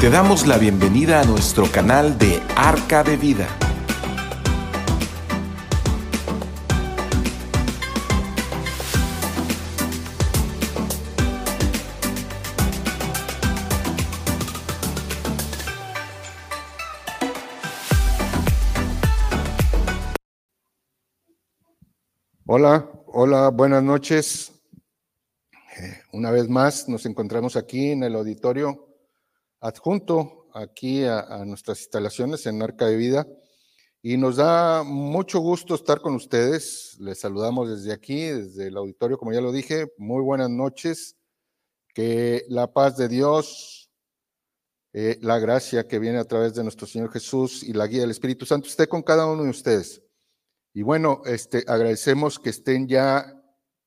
Te damos la bienvenida a nuestro canal de Arca de Vida. Hola, hola, buenas noches. Eh, una vez más nos encontramos aquí en el auditorio adjunto aquí a, nuestras instalaciones en Arca de Vida y nos da mucho gusto estar con ustedes. Les saludamos desde aquí, desde el auditorio, como ya lo dije. Muy buenas noches. Que la paz de Dios, eh, la gracia que viene a través de nuestro Señor Jesús y la guía del Espíritu Santo esté con cada uno de ustedes. Y bueno, este, agradecemos que estén ya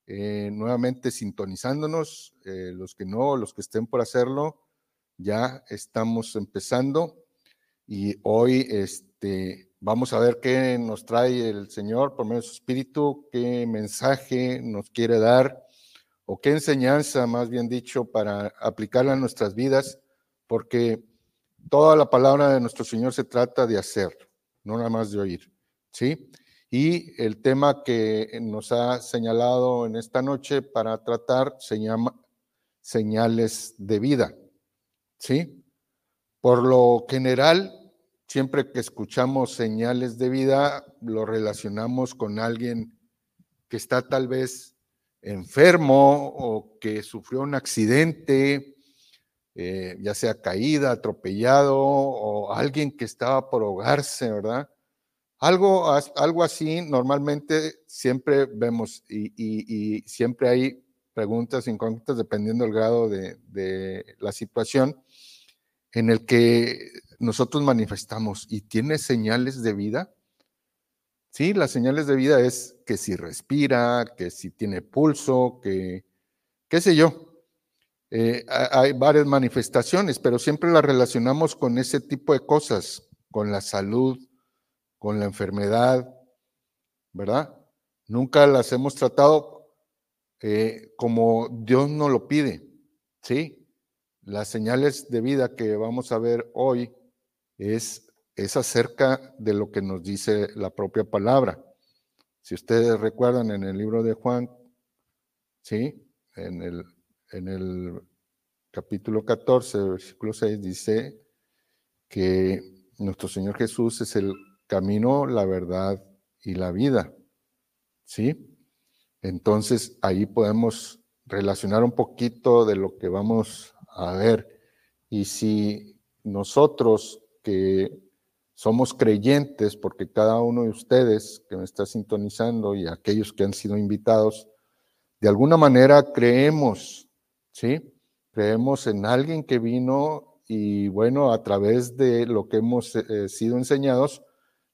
eh, nuevamente sintonizándonos, eh, los que no, los que estén por hacerlo, ya estamos empezando y hoy este, vamos a ver qué nos trae el Señor por medio de su Espíritu, qué mensaje nos quiere dar o qué enseñanza, más bien dicho, para aplicarla a nuestras vidas, porque toda la palabra de nuestro Señor se trata de hacer, no nada más de oír, ¿sí? Y el tema que nos ha señalado en esta noche para tratar se llama señales de vida. ¿Sí? Por lo general, siempre que escuchamos señales de vida, lo relacionamos con alguien que está tal vez enfermo o que sufrió un accidente, eh, ya sea caída, atropellado o alguien que estaba por ahogarse, ¿verdad? Algo, algo así normalmente siempre vemos y, siempre hay preguntas incógnitas dependiendo del grado de, la situación en el que nosotros manifestamos y tiene señales de vida. Sí, las señales de vida es que si respira, que si tiene pulso, que qué sé yo. Eh, hay varias manifestaciones, pero siempre las relacionamos con ese tipo de cosas, con la salud, con la enfermedad, ¿verdad? Nunca las hemos tratado eh, como Dios nos lo pide, ¿sí? Las señales de vida que vamos a ver hoy es, es acerca de lo que nos dice la propia palabra. Si ustedes recuerdan en el libro de Juan, ¿sí? En el, en el capítulo 14, versículo 6, dice que nuestro Señor Jesús es el camino, la verdad y la vida. ¿Sí? Entonces ahí podemos relacionar un poquito de lo que vamos a ver. Y si nosotros que somos creyentes, porque cada uno de ustedes que me está sintonizando y aquellos que han sido invitados, de alguna manera creemos, ¿sí? Creemos en alguien que vino y bueno, a través de lo que hemos eh, sido enseñados,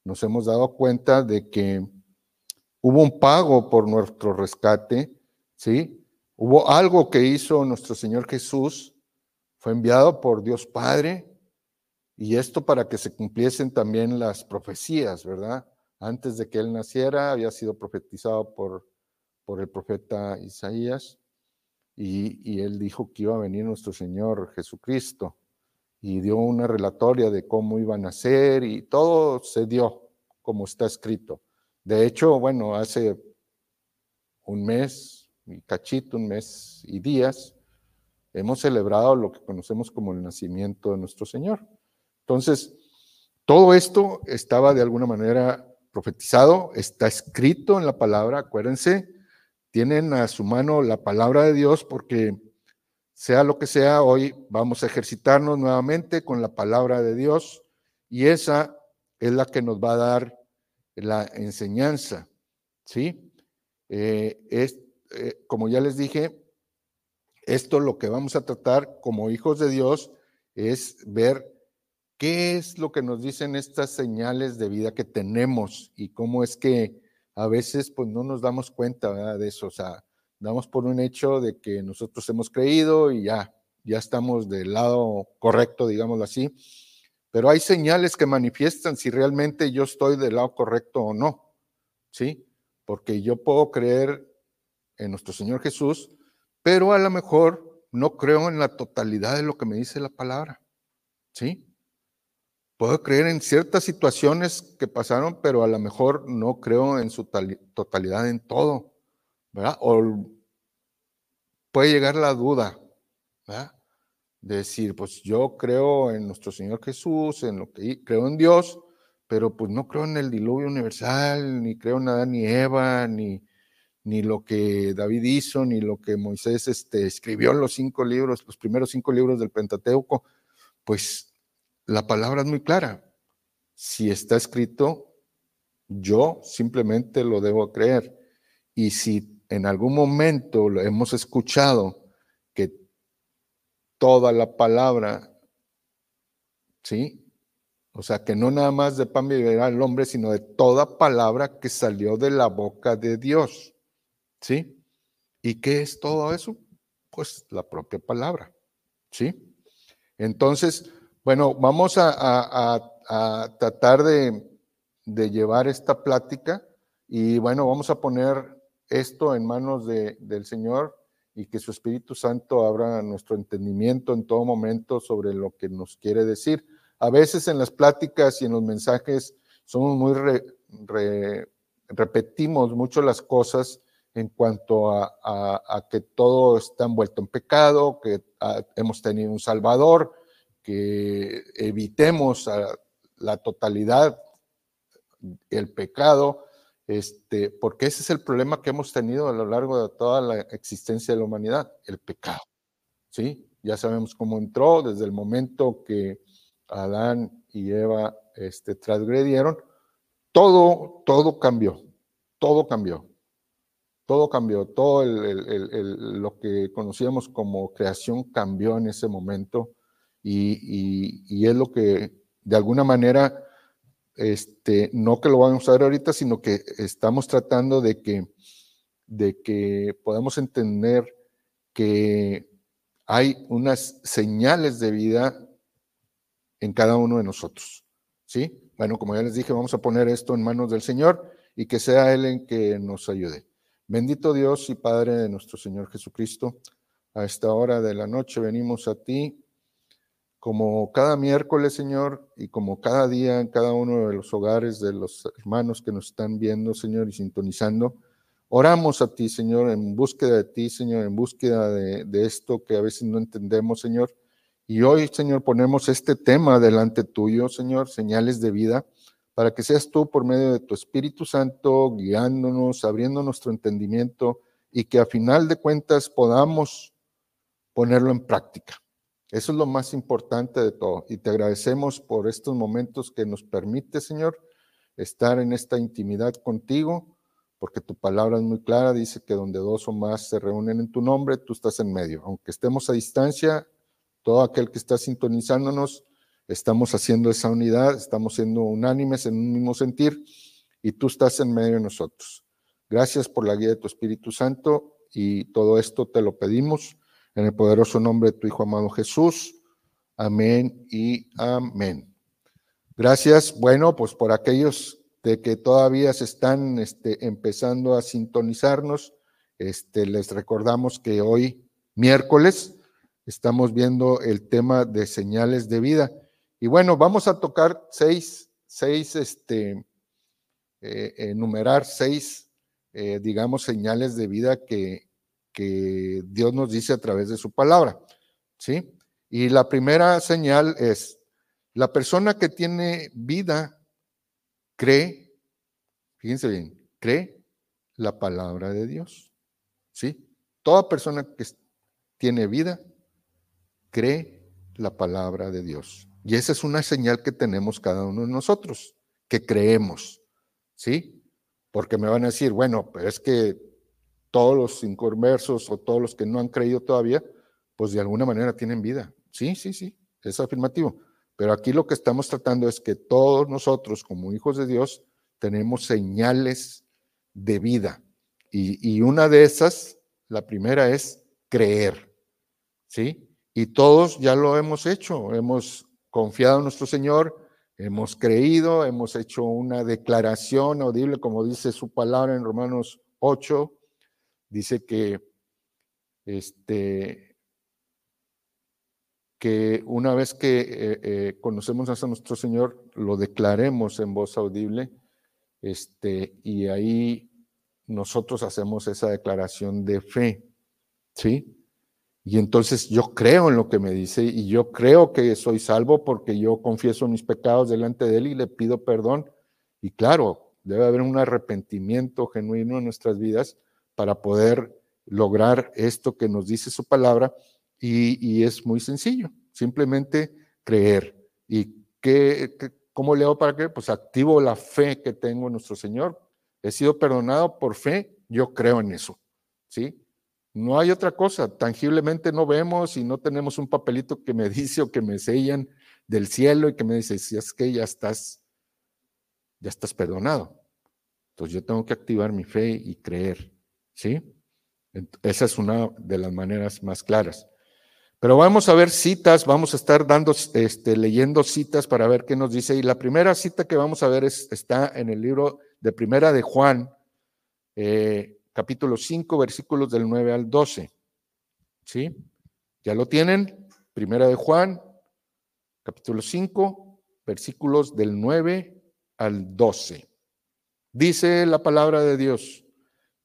nos hemos dado cuenta de que hubo un pago por nuestro rescate, ¿sí? Hubo algo que hizo nuestro Señor Jesús, fue enviado por Dios Padre, y esto para que se cumpliesen también las profecías, ¿verdad? Antes de que Él naciera, había sido profetizado por, por el profeta Isaías, y, y Él dijo que iba a venir nuestro Señor Jesucristo y dio una relatoria de cómo iban a ser y todo se dio como está escrito. De hecho, bueno, hace un mes y cachito, un mes y días, hemos celebrado lo que conocemos como el nacimiento de nuestro Señor. Entonces, todo esto estaba de alguna manera profetizado, está escrito en la palabra, acuérdense, tienen a su mano la palabra de Dios porque sea lo que sea, hoy vamos a ejercitarnos nuevamente con la palabra de Dios y esa es la que nos va a dar la enseñanza, ¿sí? Eh, es, eh, como ya les dije, esto lo que vamos a tratar como hijos de Dios es ver qué es lo que nos dicen estas señales de vida que tenemos y cómo es que a veces pues no nos damos cuenta de eso, o sea, damos por un hecho de que nosotros hemos creído y ya, ya estamos del lado correcto, digámoslo así. Pero hay señales que manifiestan si realmente yo estoy del lado correcto o no, ¿sí? Porque yo puedo creer en nuestro Señor Jesús, pero a lo mejor no creo en la totalidad de lo que me dice la palabra, ¿Sí? Puedo creer en ciertas situaciones que pasaron, pero a lo mejor no creo en su totalidad en todo, ¿verdad? O puede llegar la duda, ¿verdad? Decir, pues yo creo en nuestro Señor Jesús, en lo que creo en Dios, pero pues no creo en el diluvio universal, ni creo en Adán ni Eva, ni, ni lo que David hizo, ni lo que Moisés este, escribió en los cinco libros, los primeros cinco libros del Pentateuco, pues la palabra es muy clara. Si está escrito, yo simplemente lo debo creer. Y si en algún momento lo hemos escuchado toda la palabra, ¿sí? O sea, que no nada más de pan vivirá el hombre, sino de toda palabra que salió de la boca de Dios. ¿Sí? ¿Y qué es todo eso? Pues la propia palabra. ¿Sí? Entonces, bueno, vamos a, tratar de, llevar esta plática y bueno, vamos a poner esto en manos del Señor y que su Espíritu Santo abra nuestro entendimiento en todo momento sobre lo que nos quiere decir. A veces en las pláticas y en los mensajes somos muy repetimos mucho las cosas en cuanto a, que todo está envuelto en pecado, que hemos tenido un Salvador, que evitemos la totalidad el pecado, este, porque ese es el problema que hemos tenido a lo largo de toda la existencia de la humanidad, el pecado. ¿Sí? Ya sabemos cómo entró desde el momento que Adán y Eva este, transgredieron, todo, todo cambió, todo cambió, todo cambió, todo lo que conocíamos como creación cambió en ese momento y, y es lo que de alguna manera este, no que lo vamos a ver ahorita, sino que estamos tratando de que, de que podamos entender que hay unas señales de vida en cada uno de nosotros. ¿Sí? Bueno, como ya les dije, vamos a poner esto en manos del Señor y que sea Él en que nos ayude. Bendito Dios y Padre de nuestro Señor Jesucristo, a esta hora de la noche venimos a ti como cada miércoles, Señor, y como cada día en cada uno de los hogares de los hermanos que nos están viendo, Señor, y sintonizando, oramos a ti, Señor, en búsqueda de ti, Señor, en búsqueda de, esto que a veces no entendemos, Señor. Y hoy, Señor, ponemos este tema delante tuyo, Señor, señales de vida, para que seas tú por medio de tu Espíritu Santo guiándonos, abriendo nuestro entendimiento y que a final de cuentas podamos ponerlo en práctica. Eso es lo más importante de todo. Y te agradecemos por estos momentos que nos permite, Señor, estar en esta intimidad contigo, porque tu palabra es muy clara, dice que donde dos o más se reúnen en tu nombre, tú estás en medio. Aunque estemos a distancia, todo aquel que está sintonizándonos, estamos haciendo esa unidad, estamos siendo unánimes en un mismo sentir, y tú estás en medio de nosotros. Gracias por la guía de tu Espíritu Santo y todo esto te lo pedimos en el poderoso nombre de tu Hijo amado Jesús. Amén y amén. Gracias. Bueno, pues por aquellos de que todavía se están este, empezando a sintonizarnos, este, les recordamos que hoy, miércoles, estamos viendo el tema de señales de vida. Y bueno, vamos a tocar seis, seis, este, eh, enumerar seis, eh, digamos, señales de vida que, que Dios nos dice a través de su palabra. ¿Sí? Y la primera señal es, la persona que tiene vida cree, fíjense bien, cree la palabra de Dios. ¿Sí? Toda persona que tiene vida cree la palabra de Dios. Y esa es una señal que tenemos cada uno de nosotros, que creemos. ¿Sí? Porque me van a decir, bueno, pero es que todos los inconversos o todos los que no han creído todavía, pues de alguna manera tienen vida. Sí, sí, sí, es afirmativo. Pero aquí lo que estamos tratando es que todos nosotros, como hijos de Dios, tenemos señales de vida. Y, y una de esas, la primera es creer. ¿Sí? Y todos ya lo hemos hecho. Hemos confiado en nuestro Señor, hemos creído, hemos hecho una declaración audible, como dice su palabra en Romanos 8, dice que este, que una vez que eh, eh, conocemos a nuestro Señor, lo declaremos en voz audible, este, y ahí nosotros hacemos esa declaración de fe, ¿sí? Y entonces yo creo en lo que me dice y yo creo que soy salvo porque yo confieso mis pecados delante de Él y le pido perdón. Y claro, debe haber un arrepentimiento genuino en nuestras vidas para poder lograr esto que nos dice su palabra y, es muy sencillo, simplemente creer. ¿Y qué, cómo leo para qué? Pues activo la fe que tengo en nuestro Señor. He sido perdonado por fe, yo creo en eso, ¿sí? No hay otra cosa, tangiblemente no vemos y no tenemos un papelito que me dice o que me sellan del cielo y que me dice, si es que ya estás, ya estás perdonado. Entonces yo tengo que activar mi fe y creer, ¿sí? Esa es una de las maneras más claras. Pero vamos a ver citas, vamos a estar dando, este, leyendo citas para ver qué nos dice. Y la primera cita que vamos a ver está en el libro de Primera de Juan, eh, capítulo 5, versículos del 9 al 12. ¿Sí? ¿Ya lo tienen? Primera de Juan, capítulo 5, versículos del 9 al 12. Dice la palabra de Dios.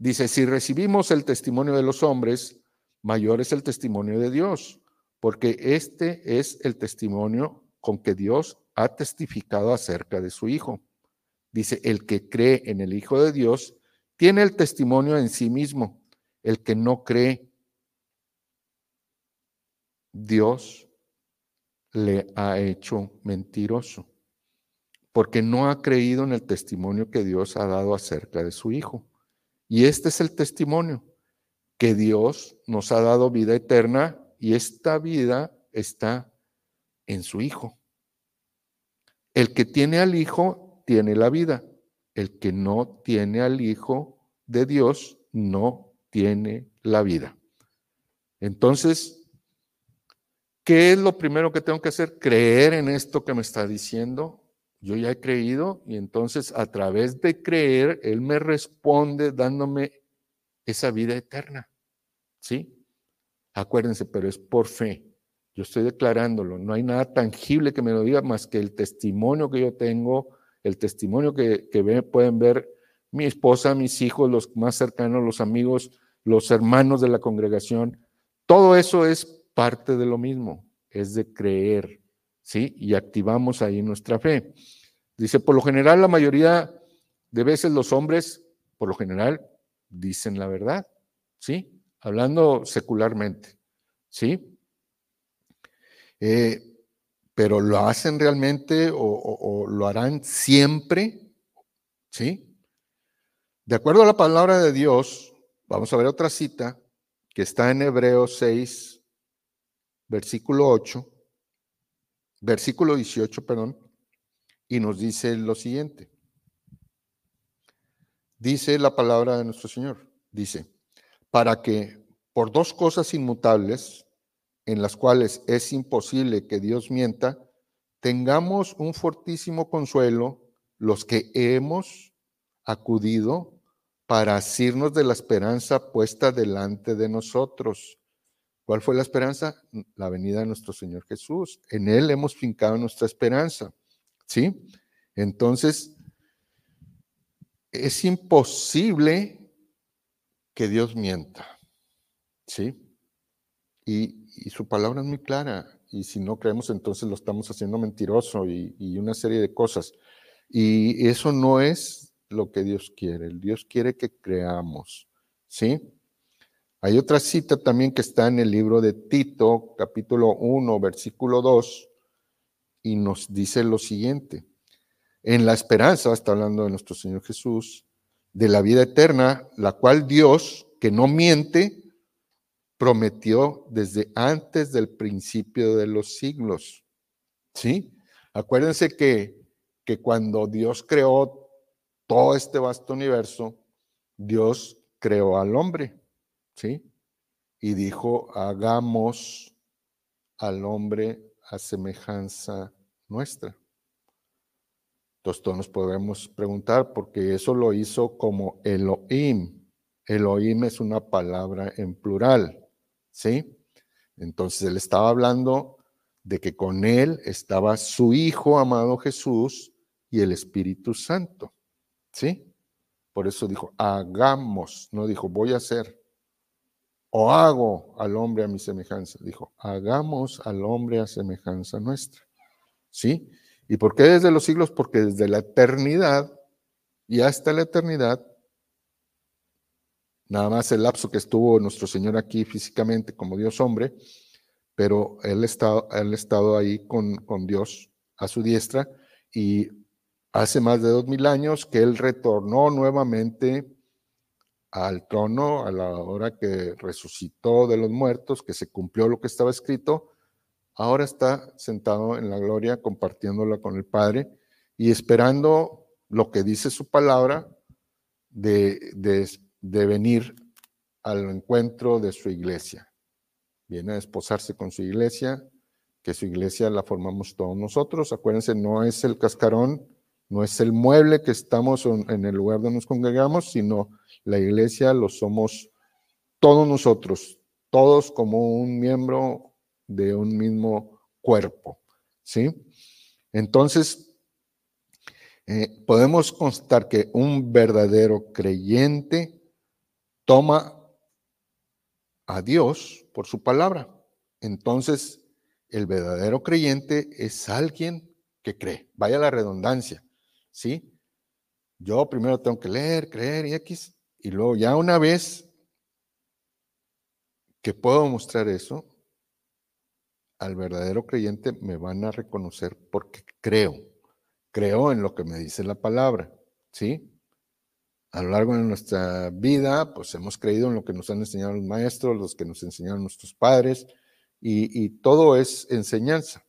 Dice, si recibimos el testimonio de los hombres, mayor es el testimonio de Dios porque este es el testimonio con que Dios ha testificado acerca de su Hijo. Dice, el que cree en el Hijo de Dios tiene el testimonio en sí mismo. El que no cree, Dios le ha hecho mentiroso, porque no ha creído en el testimonio que Dios ha dado acerca de su Hijo. Y este es el testimonio, que Dios nos ha dado vida eterna y esta vida está en su Hijo. El que tiene al Hijo tiene la vida. El que no tiene al Hijo de Dios no tiene la vida. Entonces, ¿qué es lo primero que tengo que hacer? Creer en esto que me está diciendo. Yo ya he creído y entonces a través de creer, Él me responde dándome esa vida eterna. ¿Sí? Acuérdense, pero es por fe. Yo estoy declarándolo. No hay nada tangible que me lo diga más que el testimonio que yo tengo, el testimonio que, pueden ver mi esposa, mis hijos, los más cercanos, los amigos, los hermanos de la congregación. Todo eso es parte de lo mismo, es de creer, ¿sí? Y activamos ahí nuestra fe. Dice, por lo general, la mayoría de veces los hombres, por lo general, dicen la verdad, ¿sí? hablando secularmente, ¿sí? Eh, pero lo hacen realmente o, lo harán siempre, ¿sí? De acuerdo a la palabra de Dios, vamos a ver otra cita que está en Hebreos 6, versículo 8, versículo 18, perdón, y nos dice lo siguiente. Dice la palabra de nuestro Señor, dice, para que por dos cosas inmutables, en las cuales es imposible que Dios mienta, tengamos un fortísimo consuelo los que hemos acudido para asirnos de la esperanza puesta delante de nosotros. ¿Cuál fue la esperanza? La venida de nuestro Señor Jesús. En Él hemos fincado nuestra esperanza. ¿Sí? Entonces, es imposible que Dios mienta. ¿Sí? Y, su palabra es muy clara. Y si no creemos, entonces lo estamos haciendo mentiroso y, y una serie de cosas. Y eso no es lo que Dios quiere. Dios quiere que creamos. ¿Sí? Hay otra cita también que está en el libro de Tito, capítulo 1, versículo 2, y nos dice lo siguiente. En la esperanza, está hablando de nuestro Señor Jesús, de la vida eterna, la cual Dios, que no miente, prometió desde antes del principio de los siglos. ¿Sí? Acuérdense que, que cuando Dios creó todo este vasto universo, Dios creó al hombre. ¿Sí? Y dijo, hagamos al hombre a semejanza nuestra. Entonces todos nos podemos preguntar, porque eso lo hizo como Elohim. Elohim es una palabra en plural, ¿sí? Entonces él estaba hablando de que con él estaba su Hijo amado Jesús y el Espíritu Santo. ¿Sí? Por eso dijo, hagamos, no dijo, voy a hacer, o hago al hombre a mi semejanza. Dijo, hagamos al hombre a semejanza nuestra. ¿Sí? ¿Y por qué desde los siglos? Porque desde la eternidad y hasta la eternidad, nada más el lapso que estuvo nuestro Señor aquí físicamente como Dios hombre, pero él, está, él ha estado ahí con, con Dios a su diestra y hace más de dos mil años que él retornó nuevamente al trono a la hora que resucitó de los muertos, que se cumplió lo que estaba escrito, ahora está sentado en la gloria compartiéndola con el Padre y esperando lo que dice su palabra de, de, venir al encuentro de su iglesia. Viene a desposarse con su iglesia, que su iglesia la formamos todos nosotros. Acuérdense, no es el cascarón, no es el mueble que estamos en el lugar donde nos congregamos, sino la iglesia lo somos todos nosotros, todos como un miembro de un mismo cuerpo. ¿Sí? Entonces, eh, podemos constatar que un verdadero creyente toma a Dios por su palabra. Entonces, el verdadero creyente es alguien que cree. Vaya la redundancia. ¿Sí? Yo primero tengo que leer, creer y X, y luego ya una vez que puedo mostrar eso, al verdadero creyente me van a reconocer porque creo, creo en lo que me dice la palabra, ¿sí? A lo largo de nuestra vida, pues hemos creído en lo que nos han enseñado los maestros, los que nos enseñaron nuestros padres, y, y todo es enseñanza.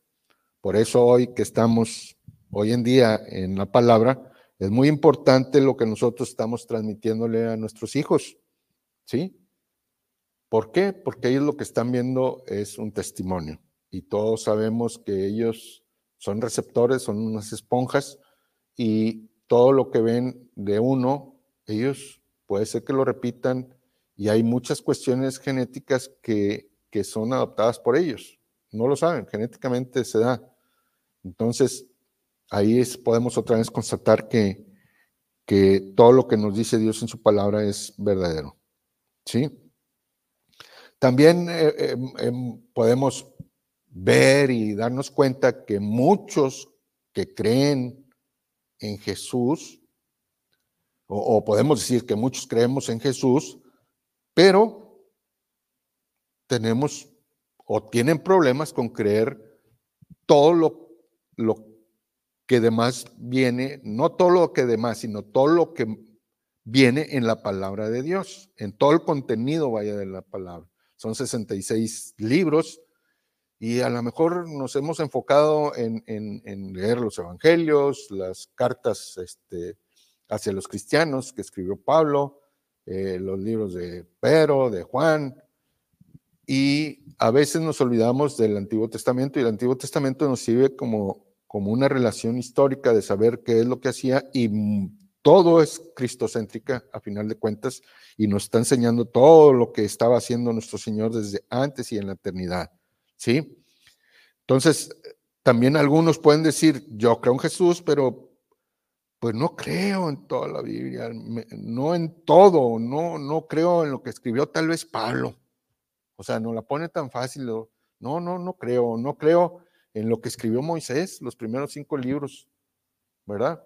Por eso hoy que estamos hoy en día en la palabra, es muy importante lo que nosotros estamos transmitiéndole a nuestros hijos. ¿Sí? ¿Por qué? Porque ellos lo que están viendo es un testimonio y todos sabemos que ellos son receptores, son unas esponjas y todo lo que ven de uno, ellos puede ser que lo repitan y hay muchas cuestiones genéticas que, que son adoptadas por ellos. No lo saben, genéticamente se da. Entonces, ahí podemos otra vez constatar que, que todo lo que nos dice Dios en su palabra es verdadero. ¿Sí? También eh, em, em, podemos ver y darnos cuenta que muchos que creen en Jesús, o, podemos decir que muchos creemos en Jesús, pero tenemos o tienen problemas con creer todo lo, lo que demás viene, no todo lo que demás, sino todo lo que viene en la palabra de Dios, en todo el contenido vaya de la palabra. Son 66 libros y a lo mejor nos hemos enfocado en, leer los evangelios, las cartas este, hacia los cristianos que escribió Pablo, eh, los libros de Pedro, de Juan, y a veces nos olvidamos del Antiguo Testamento y el Antiguo Testamento nos sirve como como una relación histórica de saber qué es lo que hacía y todo es cristocéntrica a final de cuentas y nos está enseñando todo lo que estaba haciendo nuestro Señor desde antes y en la eternidad. ¿Sí? Entonces, también algunos pueden decir, yo creo en Jesús, pero pues no creo en toda la Biblia, no en todo, no, no creo en lo que escribió tal vez Pablo. O sea, no la pone tan fácil. No, no, no creo, no creo en lo que escribió Moisés, los primeros cinco libros, ¿verdad?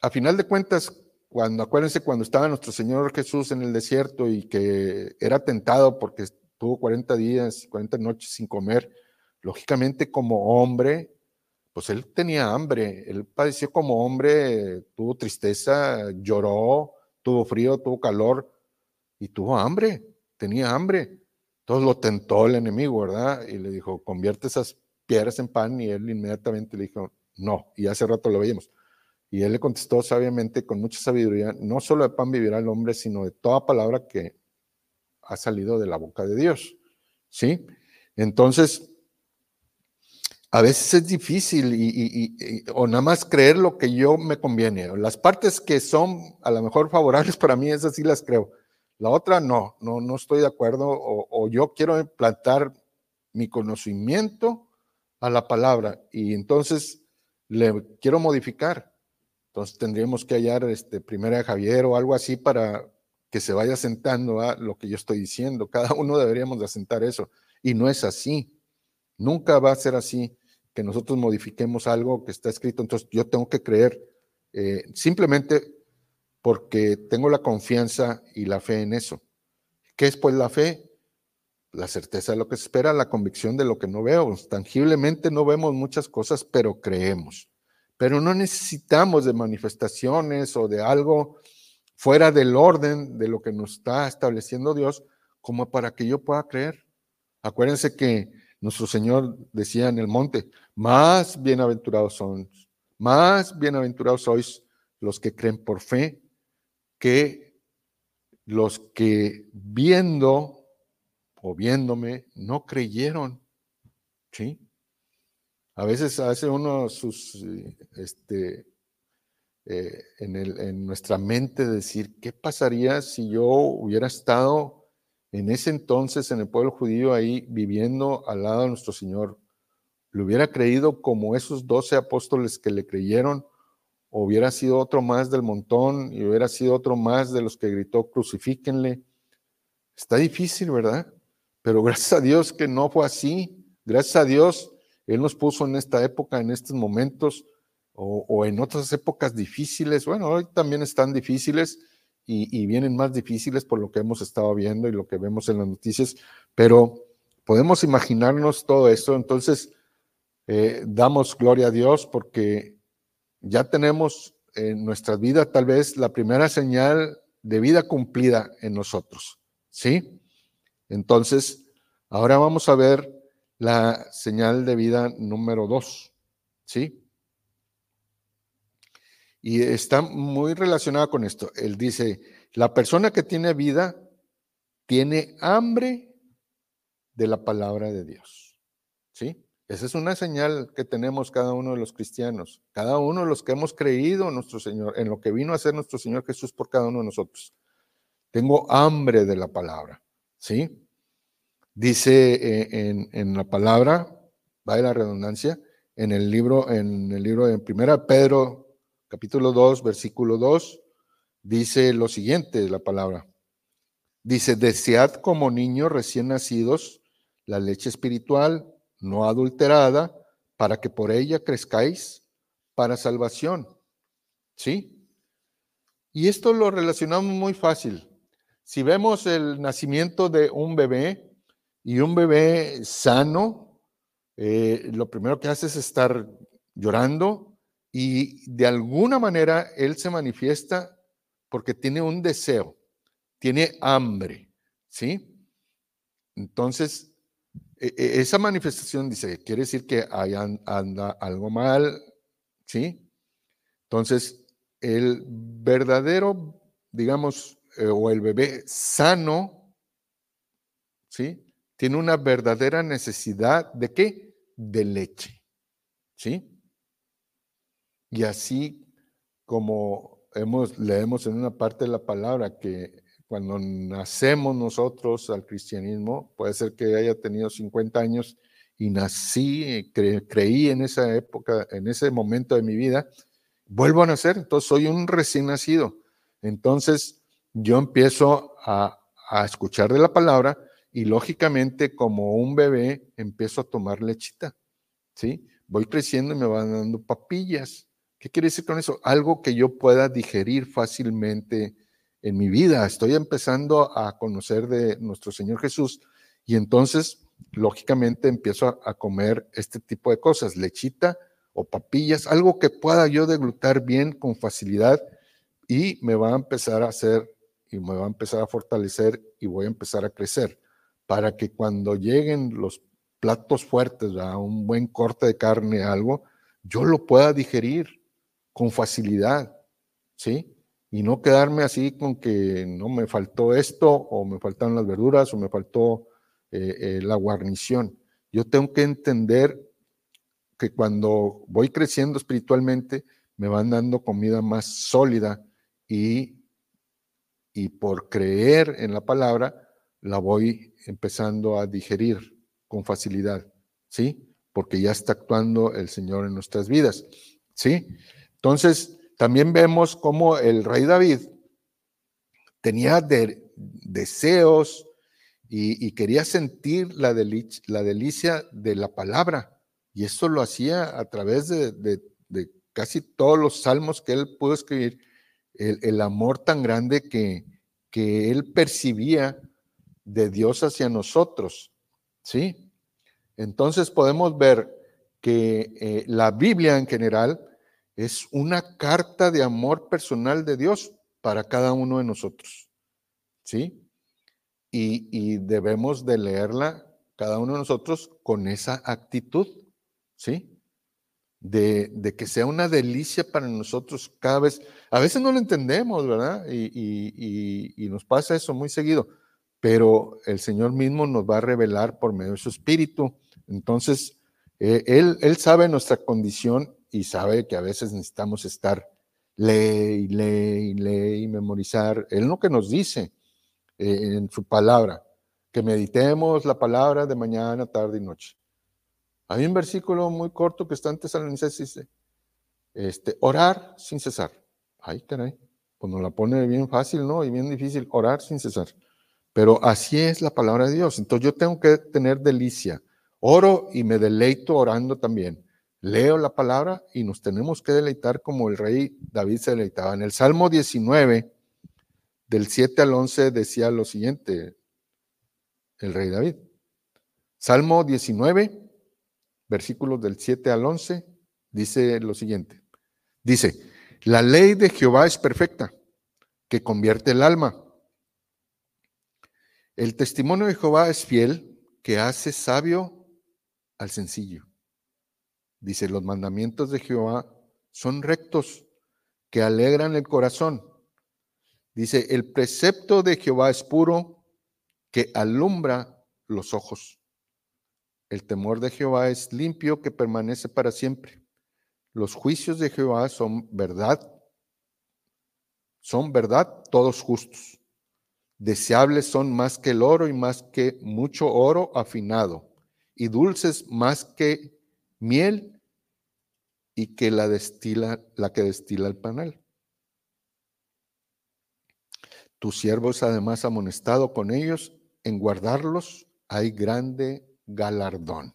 A final de cuentas, cuando acuérdense cuando estaba nuestro Señor Jesús en el desierto y que era tentado porque tuvo 40 días, 40 noches sin comer, lógicamente como hombre, pues él tenía hambre, él padeció como hombre, tuvo tristeza, lloró, tuvo frío, tuvo calor y tuvo hambre, tenía hambre. Entonces lo tentó el enemigo, ¿verdad? Y le dijo, convierte esas piedras en pan y él inmediatamente le dijo, no, y hace rato lo veíamos. Y él le contestó sabiamente, con mucha sabiduría, no solo de pan vivirá el hombre, sino de toda palabra que ha salido de la boca de Dios. ¿Sí? Entonces, a veces es difícil y, o nada más creer lo que yo me conviene. Las partes que son a lo mejor favorables para mí, esas sí las creo. La otra no, no, no estoy de acuerdo o, o yo quiero plantar mi conocimiento a la palabra y entonces le quiero modificar. Entonces tendríamos que hallar este, primera de Javier o algo así para que se vaya sentando a lo que yo estoy diciendo. Cada uno deberíamos de asentar eso. Y no es así. Nunca va a ser así que nosotros modifiquemos algo que está escrito. Entonces yo tengo que creer eh, simplemente porque tengo la confianza y la fe en eso. ¿Qué es pues la fe? La certeza de lo que se espera, la convicción de lo que no veo. Tangiblemente no vemos muchas cosas, pero creemos. Pero no necesitamos de manifestaciones o de algo fuera del orden de lo que nos está estableciendo Dios como para que yo pueda creer. Acuérdense que nuestro Señor decía en el monte, más bienaventurados son, más bienaventurados sois los que creen por fe que los que viendo o viéndome no creyeron. ¿Sí? A veces hace uno sus, este, eh, en, el, en nuestra mente decir, ¿qué pasaría si yo hubiera estado en ese entonces en el pueblo judío ahí viviendo al lado de nuestro Señor? ¿Le hubiera creído como esos doce apóstoles que le creyeron? ¿O hubiera sido otro más del montón y hubiera sido otro más de los que gritó, crucifíquenle? Está difícil, ¿verdad? Pero gracias a Dios que no fue así. Gracias a Dios, Él nos puso en esta época, en estos momentos, o, en otras épocas difíciles, bueno, hoy también están difíciles y, vienen más difíciles por lo que hemos estado viendo y lo que vemos en las noticias, pero podemos imaginarnos todo esto, entonces eh, damos gloria a Dios porque ya tenemos en nuestra vida tal vez la primera señal de vida cumplida en nosotros, ¿sí? Entonces, ahora vamos a ver la señal de vida número dos, ¿sí? Y está muy relacionada con esto. Él dice, la persona que tiene vida tiene hambre de la palabra de Dios. ¿Sí? Esa es una señal que tenemos cada uno de los cristianos, cada uno de los que hemos creído en nuestro Señor, en lo que vino a hacer nuestro Señor Jesús por cada uno de nosotros. Tengo hambre de la palabra. ¿Sí? Dice eh, en, en, la palabra, va la redundancia, en el libro, en el libro de Primera Pedro capítulo 2, versículo 2, dice lo siguiente la palabra. Dice, desead como niños recién nacidos la leche espiritual no adulterada, para que por ella crezcáis para salvación. ¿Sí? Y esto lo relacionamos muy fácil. Si vemos el nacimiento de un bebé y un bebé sano, eh, lo primero que hace es estar llorando, y de alguna manera Él se manifiesta porque tiene un deseo, tiene hambre, ¿sí? Entonces, e, e, esa manifestación dice, quiere decir que hay, anda algo mal, ¿sí? Entonces, el verdadero, digamos, eh, o el bebé sano, ¿sí? Tiene una verdadera necesidad de qué? De leche, ¿sí? Y así como hemos, leemos en una parte de la palabra que cuando nacemos nosotros al cristianismo, puede ser que haya tenido 50 años y nací, creí en esa época, en ese momento de mi vida, vuelvo a nacer, entonces soy un recién nacido. Entonces yo empiezo a, escuchar de la palabra y lógicamente como un bebé empiezo a tomar lechita, ¿sí? Voy creciendo y me van dando papillas. ¿Qué quiere decir con eso? Algo que yo pueda digerir fácilmente en mi vida. Estoy empezando a conocer de nuestro Señor Jesús y entonces, lógicamente, empiezo a, comer este tipo de cosas, lechita o papillas, algo que pueda yo deglutar bien con facilidad y me va a empezar a hacer y me va a empezar a fortalecer y voy a empezar a crecer para que cuando lleguen los platos fuertes, a un buen corte de carne, algo, yo lo pueda digerir con facilidad, ¿sí? Y no quedarme así con que no me faltó esto o me faltaron las verduras o me faltó eh, eh, la guarnición. Yo tengo que entender que cuando voy creciendo espiritualmente me van dando comida más sólida y, y por creer en la palabra la voy empezando a digerir con facilidad, ¿sí? porque ya está actuando el Señor en nuestras vidas. ¿Sí? Entonces, también vemos cómo el rey David tenía deseos y, quería sentir la, delicia de la palabra. Y eso lo hacía a través de, casi todos los salmos que él pudo escribir, el, amor tan grande que, que él percibía de Dios hacia nosotros. ¿Sí? Entonces podemos ver que eh, la Biblia en general es una carta de amor personal de Dios para cada uno de nosotros. ¿Sí? Y, debemos de leerla cada uno de nosotros con esa actitud, ¿sí? De, que sea una delicia para nosotros cada vez. A veces no lo entendemos, ¿verdad? Y, nos pasa eso muy seguido, pero el Señor mismo nos va a revelar por medio de su Espíritu. Entonces, eh, él, él sabe nuestra condición y sabe que a veces necesitamos estar lee y lee y lee y memorizar. Él lo que nos dice eh, en su palabra, que meditemos la palabra de mañana, tarde y noche. Hay un versículo muy corto que está en Tesalonicenses, dice, este, orar sin cesar. Ay, caray, pues nos la pone bien fácil, ¿no? Y bien difícil, orar sin cesar. Pero así es la palabra de Dios. Entonces yo tengo que tener delicia. Oro y me deleito orando también. Leo la palabra y nos tenemos que deleitar como el rey David se deleitaba. En el Salmo 19, del 7 al 11 decía lo siguiente, el rey David. Salmo 19, versículos del 7 al 11, dice lo siguiente. Dice, la ley de Jehová es perfecta, que convierte el alma. El testimonio de Jehová es fiel, que hace sabio al sencillo. Dice, los mandamientos de Jehová son rectos, que alegran el corazón. Dice, el precepto de Jehová es puro, que alumbra los ojos. El temor de Jehová es limpio, que permanece para siempre. Los juicios de Jehová son verdad, son verdad, todos justos. Deseables son más que el oro y más que mucho oro afinado, y dulces más que miel y que la destila, la que destila el panal. Tu siervo es además amonestado con ellos, en guardarlos hay grande galardón.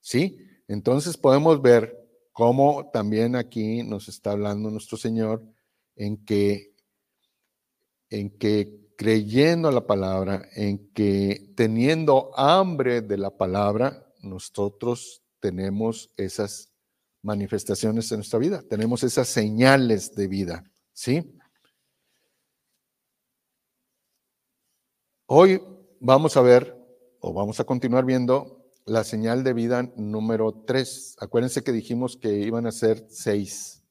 ¿Sí? Entonces podemos ver cómo también aquí nos está hablando nuestro Señor en que, en que creyendo la palabra, en que teniendo hambre de la palabra, nosotros tenemos esas manifestaciones en nuestra vida, tenemos esas señales de vida, ¿sí? Hoy vamos a ver, o vamos a continuar viendo, la señal de vida número tres. Acuérdense que dijimos que iban a ser seis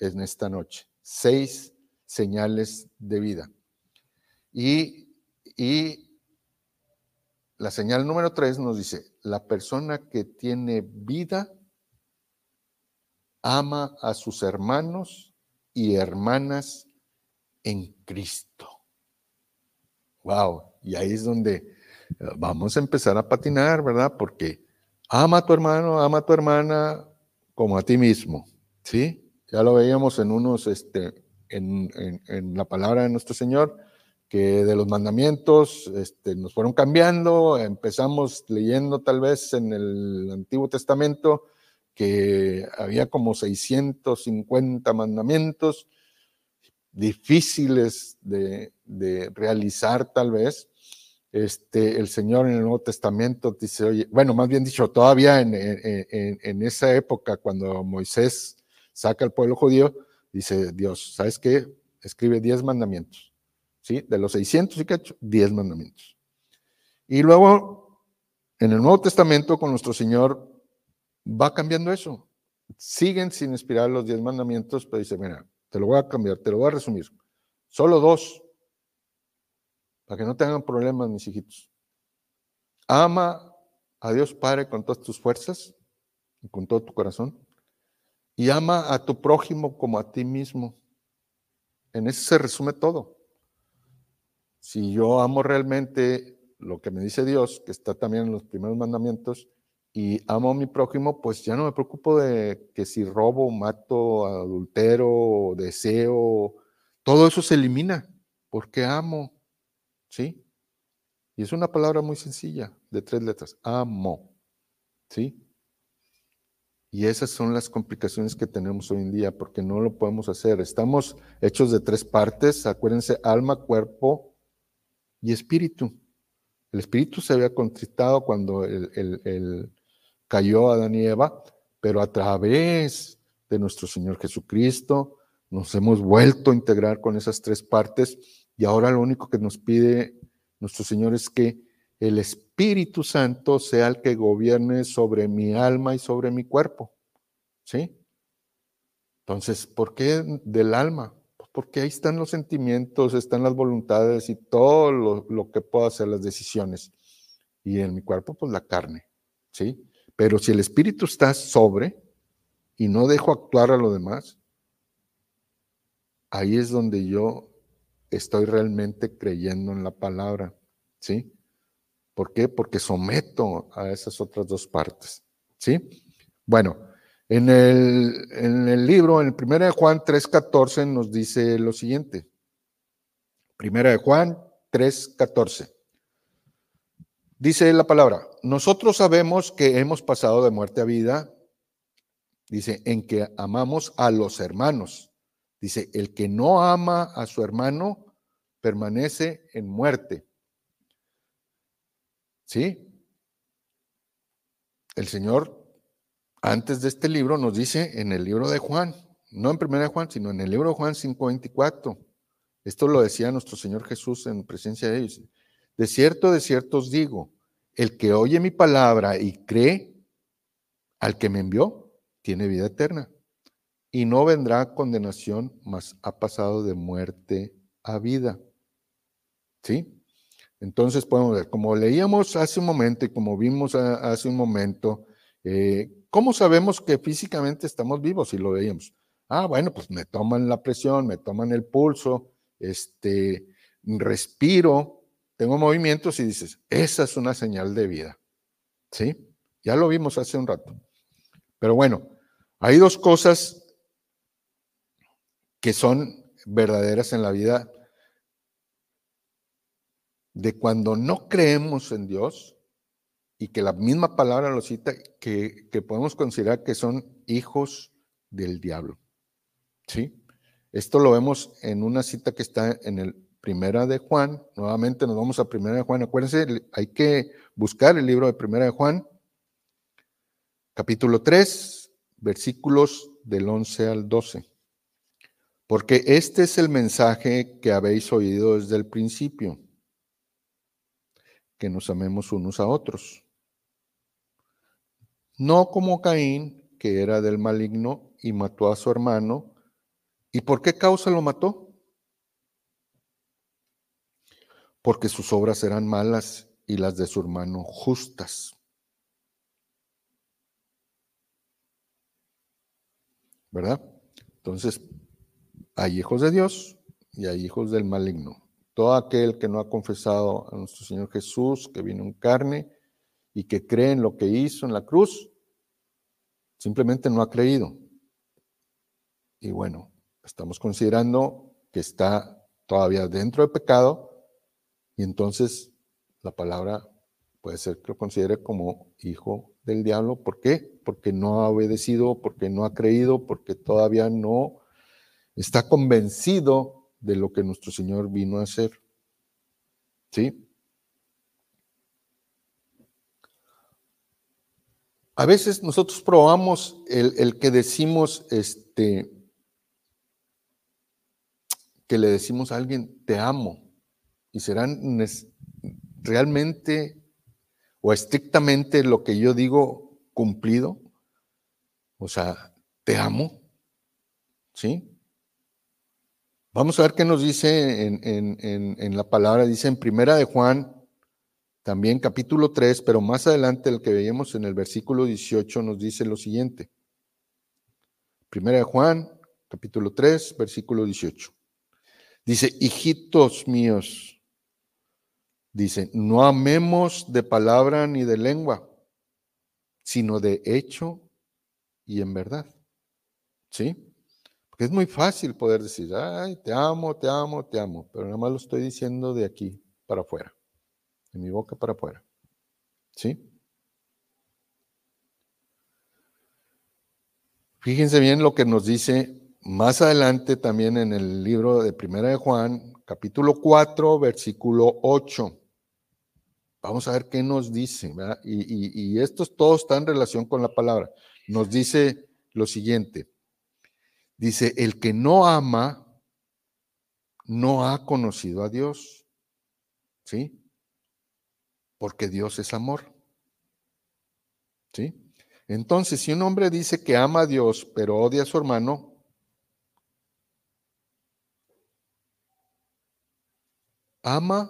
en esta noche. Seis señales de vida. Y, y la señal número tres nos dice, la persona que tiene vida ama a sus hermanos y hermanas en Cristo. Wow, y ahí es donde vamos a empezar a patinar, ¿verdad? Porque ama a tu hermano, ama a tu hermana como a ti mismo, ¿sí? Ya lo veíamos en unos, este, en, la palabra de nuestro Señor, que de los mandamientos este, nos fueron cambiando, empezamos leyendo tal vez en el Antiguo Testamento que había como 650 mandamientos, difíciles de realizar tal vez, este, el Señor en el Nuevo Testamento dice, oye, bueno, más bien dicho, todavía en, esa época, cuando Moisés saca al pueblo judío, dice Dios, ¿sabes qué? Escribe 10 mandamientos, ¿sí? De los 600 y cacho, 10 mandamientos. Y luego, en el Nuevo Testamento, con nuestro Señor, va cambiando eso. Siguen sin inspirar los 10 mandamientos, pero dice, mira, te lo voy a cambiar, te lo voy a resumir. Solo dos para que no tengan problemas, mis hijitos. Ama a Dios Padre con todas tus fuerzas y con todo tu corazón. Y ama a tu prójimo como a ti mismo. En eso se resume todo. Si yo amo realmente lo que me dice Dios, que está también en los primeros mandamientos, y amo a mi prójimo, pues ya no me preocupo de que si robo, mato, adultero, deseo, todo eso se elimina porque amo, ¿sí? Y es una palabra muy sencilla, de tres letras, amo, ¿sí? Y esas son las complicaciones que tenemos hoy en día, porque no lo podemos hacer. Estamos hechos de tres partes, acuérdense, alma, cuerpo y espíritu. El espíritu se había contristado cuando el, cayó Adán y Eva, pero a través de nuestro Señor Jesucristo nos hemos vuelto a integrar con esas tres partes y ahora lo único que nos pide nuestro Señor es que el Espíritu Santo sea el que gobierne sobre mi alma y sobre mi cuerpo. ¿Sí? Entonces, ¿por qué del alma? Pues porque ahí están los sentimientos, están las voluntades y todo lo, que puedo hacer, las decisiones. Y en mi cuerpo, pues la carne. ¿Sí? Pero si el Espíritu está sobre y no dejo actuar a lo demás, ahí es donde yo estoy realmente creyendo en la palabra, ¿sí? ¿Por qué? Porque someto a esas otras dos partes, ¿sí? Bueno, en el, en el libro, en el 1 de Juan 3.14 nos dice lo siguiente. Primera de Juan 3.14. Dice la palabra, nosotros sabemos que hemos pasado de muerte a vida, dice, en que amamos a los hermanos. Dice, el que no ama a su hermano permanece en muerte. ¿Sí? El Señor, antes de este libro, nos dice en el libro de Juan, no en primera de Juan, sino en el libro de Juan 5.24. Esto lo decía nuestro Señor Jesús en presencia de ellos. De cierto, de cierto os digo, el que oye mi palabra y cree al que me envió, tiene vida eterna y no vendrá condenación, mas ha pasado de muerte a vida. ¿Sí? Entonces podemos ver, como leíamos hace un momento y como vimos hace un momento, eh, ¿cómo sabemos que físicamente estamos vivos si lo veíamos? Ah, bueno, pues me toman la presión, me toman el pulso, este, respiro, tengo movimientos y dices, esa es una señal de vida. ¿Sí? Ya lo vimos hace un rato. Pero bueno, hay dos cosas que son verdaderas en la vida de cuando no creemos en Dios y que la misma palabra lo cita, que, podemos considerar que son hijos del diablo. ¿Sí? Esto lo vemos en una cita que está en el Primera de Juan. Nuevamente nos vamos a Primera de Juan. Acuérdense, hay que buscar el libro de Primera de Juan, capítulo 3, versículos del 11 al 12. Porque este es el mensaje que habéis oído desde el principio, que nos amemos unos a otros. No como Caín, que era del maligno y mató a su hermano. ¿Y por qué causa lo mató? Porque sus obras eran malas y las de su hermano justas. ¿Verdad? Entonces, hay hijos de Dios y hay hijos del maligno. Todo aquel que no ha confesado a nuestro Señor Jesús, que vino en carne y que cree en lo que hizo en la cruz, simplemente no ha creído. Y bueno, estamos considerando que está todavía dentro del pecado y entonces la palabra puede ser que lo considere como hijo del diablo. ¿Por qué? Porque no ha obedecido, porque no ha creído, porque todavía no está convencido de lo que nuestro Señor vino a hacer. ¿Sí? A veces nosotros probamos el, que decimos, este, que le decimos a alguien, te amo, y serán realmente o estrictamente lo que yo digo cumplido. O sea, te amo, ¿sí? Vamos a ver qué nos dice en, la palabra, dice en Primera de Juan, también capítulo 3, pero más adelante el que veíamos en el versículo 18 nos dice lo siguiente. Primera de Juan, capítulo 3, versículo 18. Dice, hijitos míos, dice, no amemos de palabra ni de lengua, sino de hecho y en verdad. ¿Sí? Es muy fácil poder decir, ay, te amo, te amo, te amo, pero nada más lo estoy diciendo de aquí para afuera, de mi boca para afuera. ¿Sí? Fíjense bien lo que nos dice más adelante también en el libro de Primera de Juan, capítulo 4, versículo 8. Vamos a ver qué nos dice. Y, y, esto todo está en relación con la palabra. Nos dice lo siguiente. Dice, el que no ama, no ha conocido a Dios. ¿Sí? Porque Dios es amor. ¿Sí? Entonces, si un hombre dice que ama a Dios, pero odia a su hermano, ama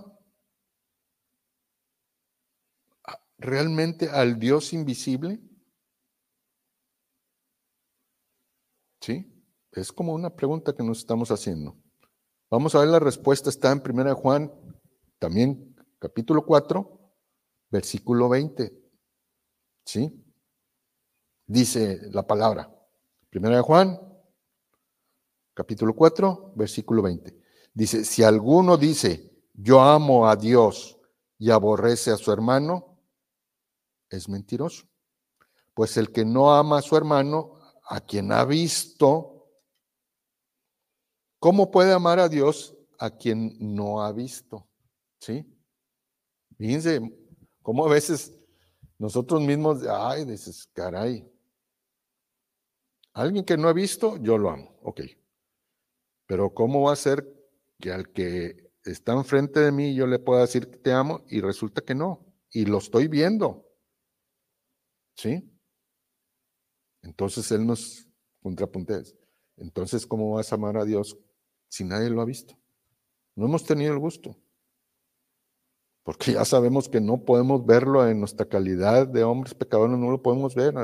realmente al Dios invisible? ¿Sí? Es como una pregunta que nos estamos haciendo. Vamos a ver la respuesta, está en 1 Juan, también capítulo 4, versículo 20. ¿Sí? dice la palabra. Primera de Juan, capítulo 4, versículo 20. Dice, si alguno dice, yo amo a Dios y aborrece a su hermano, es mentiroso. Pues el que no ama a su hermano, a quien ha visto, ¿cómo puede amar a Dios a quien no ha visto? ¿Sí? Fíjense cómo a veces nosotros mismos, ay, dices, caray, Alguien que no ha visto, yo lo amo, ok. Pero ¿cómo va a ser que al que está enfrente de mí yo le pueda decir que te amo y resulta que no? Y lo estoy viendo. ¿Sí? Entonces Él nos contrapuntea. Entonces, ¿cómo vas a amar a Dios si nadie lo ha visto? No hemos tenido el gusto. Porque ya sabemos que no podemos verlo en nuestra calidad de hombres pecadores, no lo podemos ver.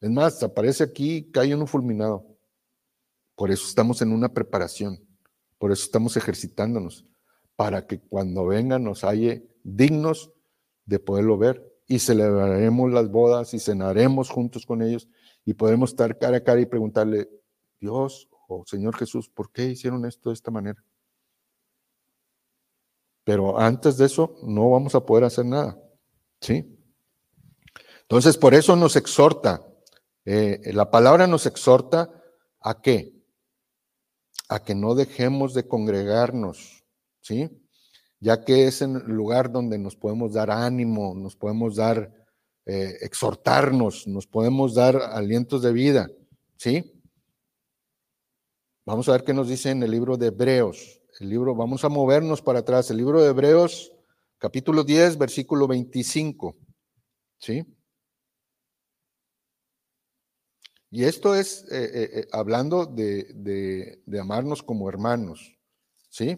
Es más, aparece aquí, cae uno fulminado. Por eso estamos en una preparación, por eso estamos ejercitándonos, para que cuando venga nos halle dignos de poderlo ver y celebraremos las bodas y cenaremos juntos con ellos y podremos estar cara a cara y preguntarle, Dios o Señor Jesús, ¿por qué hicieron esto de esta manera? Pero antes de eso no vamos a poder hacer nada, ¿sí? Entonces, por eso nos exhorta eh, la palabra nos exhorta a qué? A que no dejemos de congregarnos, ¿sí? Ya que es el lugar donde nos podemos dar ánimo, nos podemos dar, eh, exhortarnos, nos podemos dar alientos de vida, ¿sí? Vamos a ver qué nos dice en el libro de Hebreos. El libro, vamos a movernos para atrás. El libro de Hebreos, capítulo 10, versículo 25, ¿sí? Y esto es eh, eh, eh, hablando de, de, amarnos como hermanos. ¿Sí?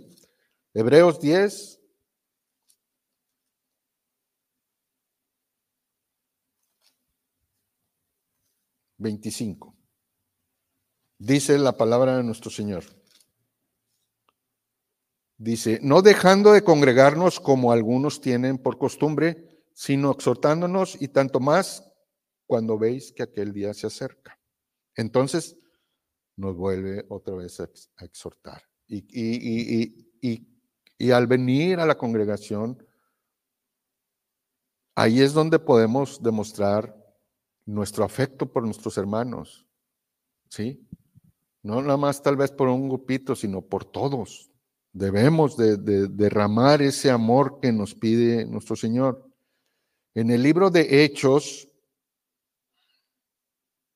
Hebreos 10. Veinticinco. Dice la palabra de nuestro Señor. Dice, no dejando de congregarnos como algunos tienen por costumbre, sino exhortándonos y tanto más cuando veis que aquel día se acerca. Entonces, nos vuelve otra vez a, exhortar. Y, al venir a la congregación, ahí es donde podemos demostrar nuestro afecto por nuestros hermanos. ¿Sí? No nada más tal vez por un grupito, sino por todos. Debemos de, derramar ese amor que nos pide nuestro Señor. En el libro de Hechos,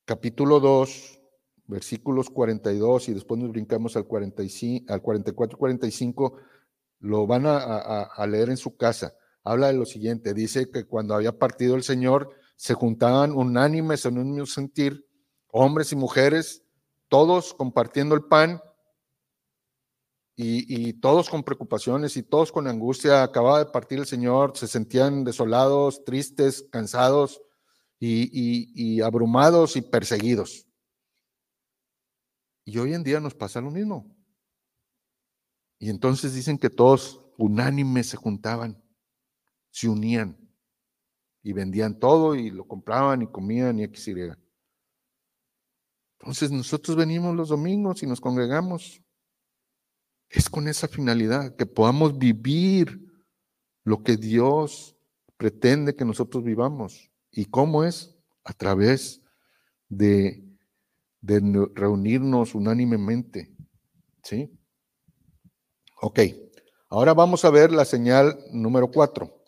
capítulo 2, versículos 42 y después nos brincamos al, 45, al 44 45, lo van a, leer en su casa. Habla de lo siguiente, dice que cuando había partido el Señor, se juntaban unánimes en un mismo sentir, hombres y mujeres, todos compartiendo el pan y, todos con preocupaciones y todos con angustia. Acababa de partir el Señor, se sentían desolados, tristes, cansados, y, abrumados y perseguidos. Y hoy en día nos pasa lo mismo. Y entonces dicen que todos unánimes se juntaban, se unían. y vendían todo y lo compraban y comían y X, Y. Entonces nosotros venimos los domingos y nos congregamos. Es con esa finalidad, que podamos vivir lo que Dios pretende que nosotros vivamos. ¿Y cómo es? A través de, de reunirnos unánimemente. ¿Sí? Ok, ahora vamos a ver la señal número cuatro.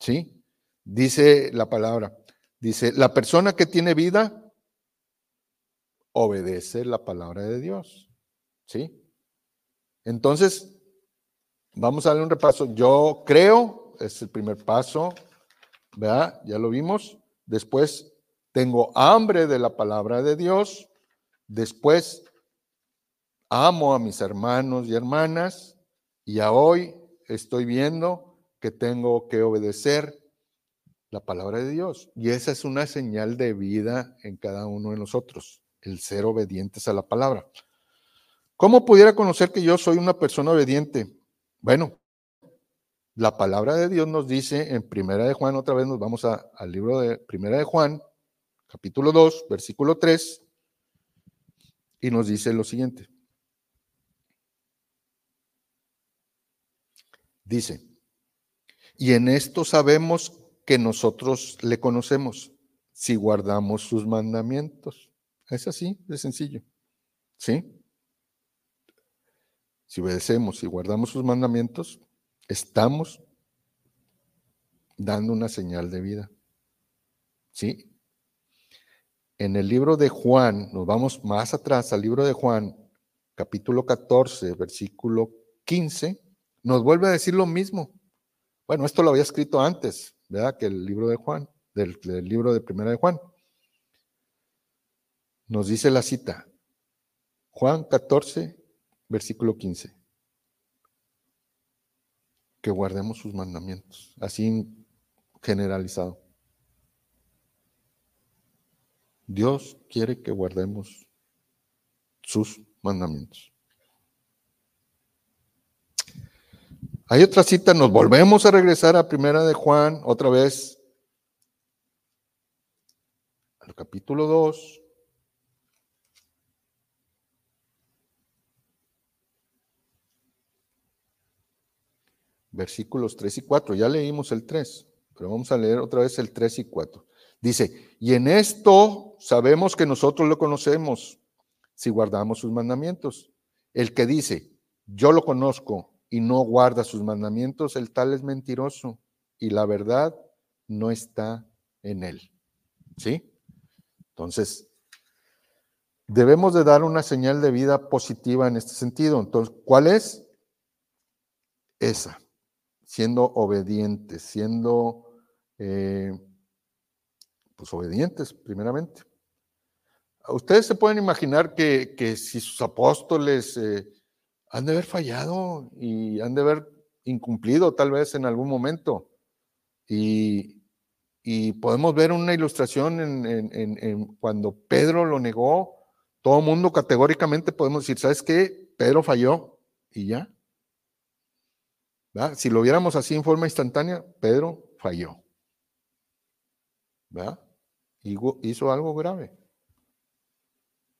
¿Sí? Dice la palabra, dice, la persona que tiene vida obedece la palabra de Dios. ¿Sí? Entonces, vamos a darle un repaso. Yo creo, es el primer paso, ¿verdad? Ya lo vimos. Después, tengo hambre de la palabra de Dios. Después, amo a mis hermanos y hermanas. Y a hoy estoy viendo que tengo que obedecer la palabra de Dios. Y esa es una señal de vida en cada uno de nosotros el ser obedientes a la palabra. ¿Cómo pudiera conocer que yo soy una persona obediente? Bueno, la palabra de Dios nos dice en Primera de Juan, otra vez nos vamos al libro de Primera de Juan, capítulo 2, versículo 3, y nos dice lo siguiente. Dice, y en esto sabemos que nosotros le conocemos si guardamos sus mandamientos. Es así, de sencillo. ¿Sí? Si obedecemos y guardamos sus mandamientos, estamos dando una señal de vida. ¿Sí? En el libro de Juan, nos vamos más atrás al libro de Juan, capítulo 14, versículo 15, nos vuelve a decir lo mismo. Bueno, esto lo había escrito antes, ¿verdad? Que el libro de Juan, del, del libro de Primera de Juan. Nos dice la cita, Juan 14, versículo 15, que guardemos sus mandamientos, así generalizado. Dios quiere que guardemos sus mandamientos. Hay otra cita, nos volvemos a regresar a primera de Juan, otra vez, al capítulo 2, versículos 3 y 4. Ya leímos el 3, pero vamos a leer otra vez el 3 y 4. Dice, y en esto sabemos que nosotros lo conocemos si guardamos sus mandamientos. El que dice, yo lo conozco y no guarda sus mandamientos, el tal es mentiroso y la verdad no está en él. ¿Sí? Entonces, debemos de dar una señal de vida positiva en este sentido. Entonces, ¿cuál es? Esa siendo obedientes, siendo eh, pues obedientes primeramente. Ustedes se pueden imaginar que, si sus apóstoles eh, han de haber fallado y han de haber incumplido tal vez en algún momento. Y, podemos ver una ilustración en, cuando Pedro lo negó, todo el mundo categóricamente podemos decir, ¿sabes qué? Pedro falló y ya. Si lo viéramos así en forma instantánea, Pedro falló. ¿verdad? Hizo algo grave.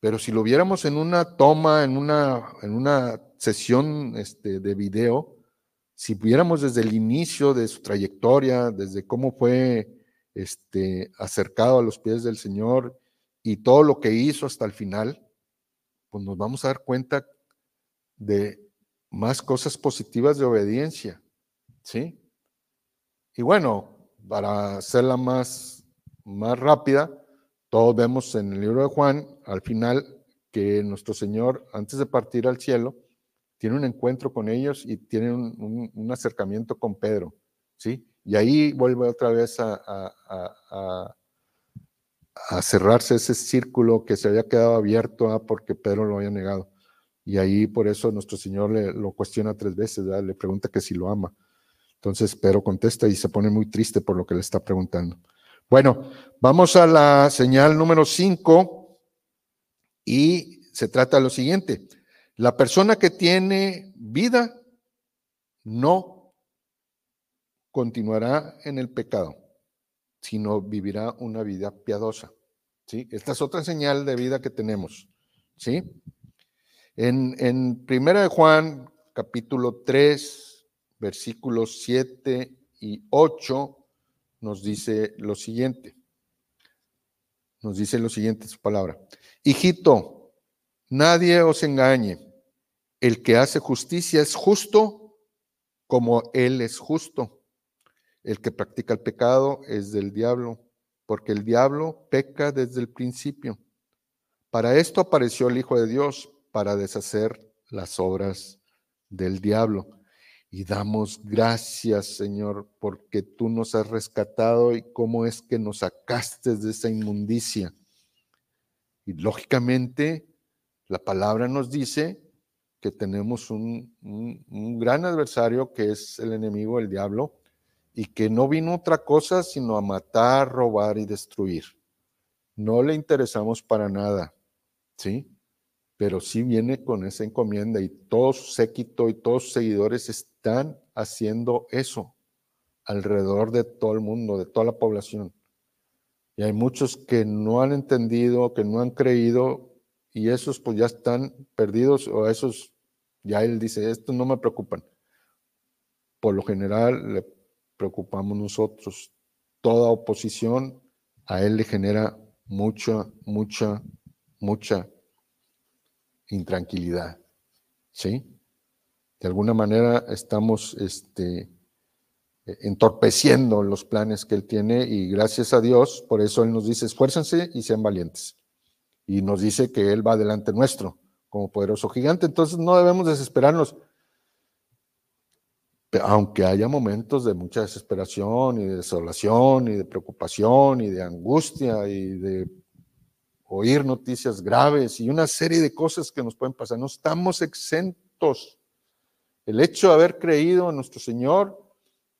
Pero si lo viéramos en una toma, en una, en una sesión este, de video, si viéramos desde el inicio de su trayectoria, desde cómo fue este, acercado a los pies del Señor y todo lo que hizo hasta el final, pues nos vamos a dar cuenta de más cosas positivas de obediencia, ¿sí? Y bueno, para hacerla más, más rápida, todos vemos en el libro de Juan, al final, que nuestro Señor, antes de partir al cielo, tiene un encuentro con ellos y tiene un, acercamiento con Pedro, ¿sí? Y ahí vuelve otra vez a, a, cerrarse ese círculo que se había quedado abierto ¿ah? porque Pedro lo había negado. Y ahí por eso nuestro Señor le, lo cuestiona tres veces, le pregunta que si lo ama. Entonces Pedro contesta y se pone muy triste por lo que le está preguntando. Bueno, vamos a la señal número cinco y se trata de lo siguiente. La persona que tiene vida no continuará en el pecado. sino vivirá una vida piadosa. ¿sí? Esta es otra señal de vida que tenemos. ¿sí? En, en Primera de Juan, capítulo 3, versículos 7 y 8, nos dice lo siguiente. Nos dice lo siguiente su palabra. Hijito, nadie os engañe. El que hace justicia es justo como él es justo. El que practica el pecado es del diablo, porque el diablo peca desde el principio. Para esto apareció el Hijo de Dios, para deshacer las obras del diablo. Y damos gracias, Señor, porque tú nos has rescatado y cómo es que nos sacaste de esa inmundicia. Y lógicamente, la palabra nos dice que tenemos un, un gran adversario que es el enemigo, el diablo, y que no vino otra cosa sino a matar, robar y destruir. No le interesamos para nada, ¿sí? Pero sí viene con esa encomienda y todo su séquito y todos sus seguidores están haciendo eso alrededor de todo el mundo, de toda la población. Y hay muchos que no han entendido, que no han creído, y esos pues ya están perdidos, o esos, ya él dice, estos no me preocupan. Por lo general le preocupamos nosotros. Toda oposición a él le genera mucha, mucha, mucha intranquilidad. ¿Sí? De alguna manera estamos este, entorpeciendo los planes que él tiene y gracias a Dios, por eso él nos dice, esfuércense y sean valientes. Y nos dice que él va delante nuestro como poderoso gigante. Entonces no debemos desesperarnos aunque haya momentos de mucha desesperación y de desolación y de preocupación y de angustia y de oír noticias graves y una serie de cosas que nos pueden pasar, no estamos exentos. El hecho de haber creído en nuestro Señor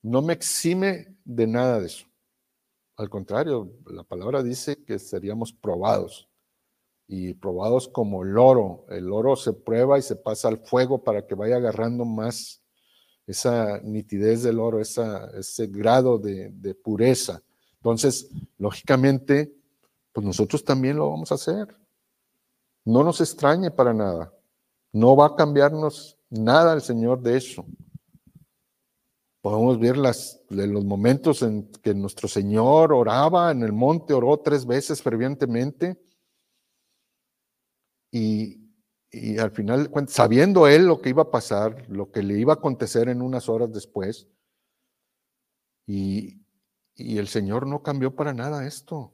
no me exime de nada de eso. Al contrario, la palabra dice que seríamos probados y probados como el oro. El oro se prueba y se pasa al fuego para que vaya agarrando más esa nitidez del oro, ese grado de, pureza. Entonces, lógicamente, pues nosotros también lo vamos a hacer. No nos extrañe para nada. No va a cambiarnos nada el Señor de eso. Podemos ver las, los momentos en que nuestro Señor oraba en el monte, oró tres veces fervientemente y, y al final, sabiendo él lo que iba a pasar, lo que le iba a acontecer en unas horas después, y, el Señor no cambió para nada esto.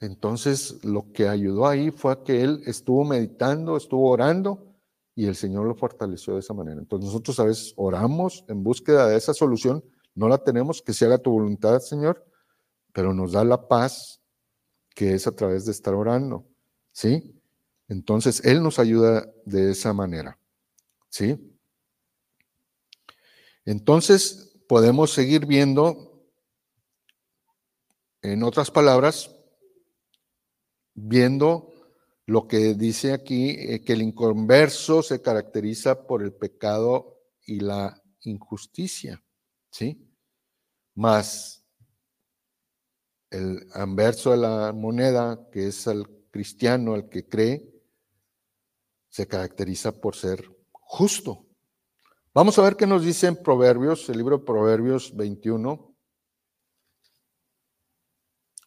Entonces, lo que ayudó ahí fue que él estuvo meditando, estuvo orando, y el Señor lo fortaleció de esa manera. Entonces, nosotros a veces oramos en búsqueda de esa solución, no la tenemos, que se haga tu voluntad, Señor, pero nos da la paz que es a través de estar orando, ¿sí? Entonces, Él nos ayuda de esa manera. ¿Sí? Entonces, podemos seguir viendo, en otras palabras, viendo lo que dice aquí, eh, que el inconverso se caracteriza por el pecado y la injusticia. ¿Sí? Más el anverso de la moneda, que es el cristiano, el que cree, se caracteriza por ser justo. Vamos a ver qué nos dice en Proverbios, el libro de Proverbios 21,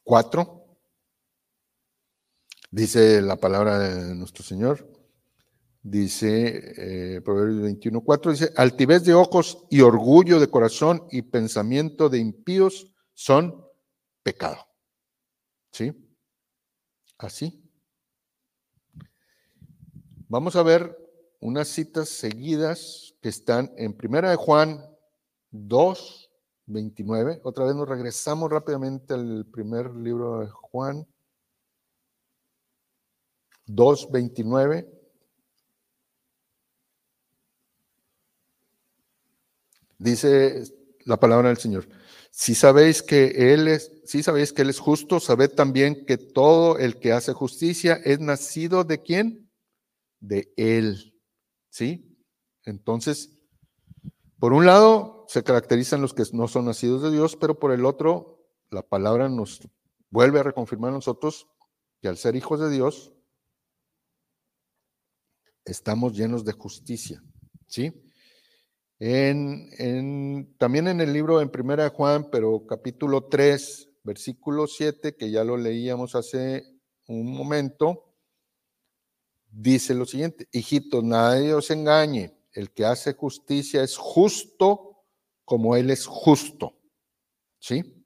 4. Dice la palabra de nuestro Señor. Dice eh, Proverbios 21, 4, dice, altivez de ojos y orgullo de corazón y pensamiento de impíos son pecado. ¿Sí? Así. Vamos a ver unas citas seguidas que están en Primera de Juan 2, 29. Otra vez nos regresamos rápidamente al primer libro de Juan 2, 29. Dice la palabra del Señor. Si sabéis que Él es, si sabéis que Él es justo, sabed también que todo el que hace justicia es nacido de quién? de Él. ¿Sí? Entonces, por un lado, se caracterizan los que no son nacidos de Dios, pero por el otro, la palabra nos vuelve a reconfirmar a nosotros que al ser hijos de Dios, estamos llenos de justicia, ¿sí? En, también en el libro en Primera Juan, pero capítulo 3, versículo 7, que ya lo leíamos hace un momento, dice lo siguiente, hijitos, nadie os engañe, el que hace justicia es justo como él es justo, ¿sí?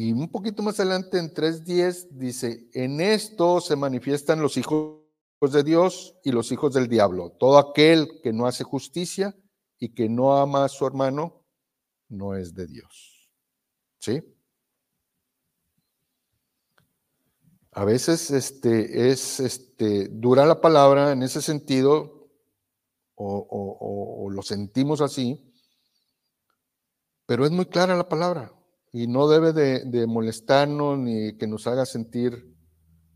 Y un poquito más adelante en 3.10 dice, en esto se manifiestan los hijos de Dios y los hijos del diablo. Todo aquel que no hace justicia y que no ama a su hermano, no es de Dios. ¿Sí? A veces este, es este, dura la palabra en ese sentido, o, o lo sentimos así, pero es muy clara la palabra y no debe de, molestarnos ni que nos haga sentir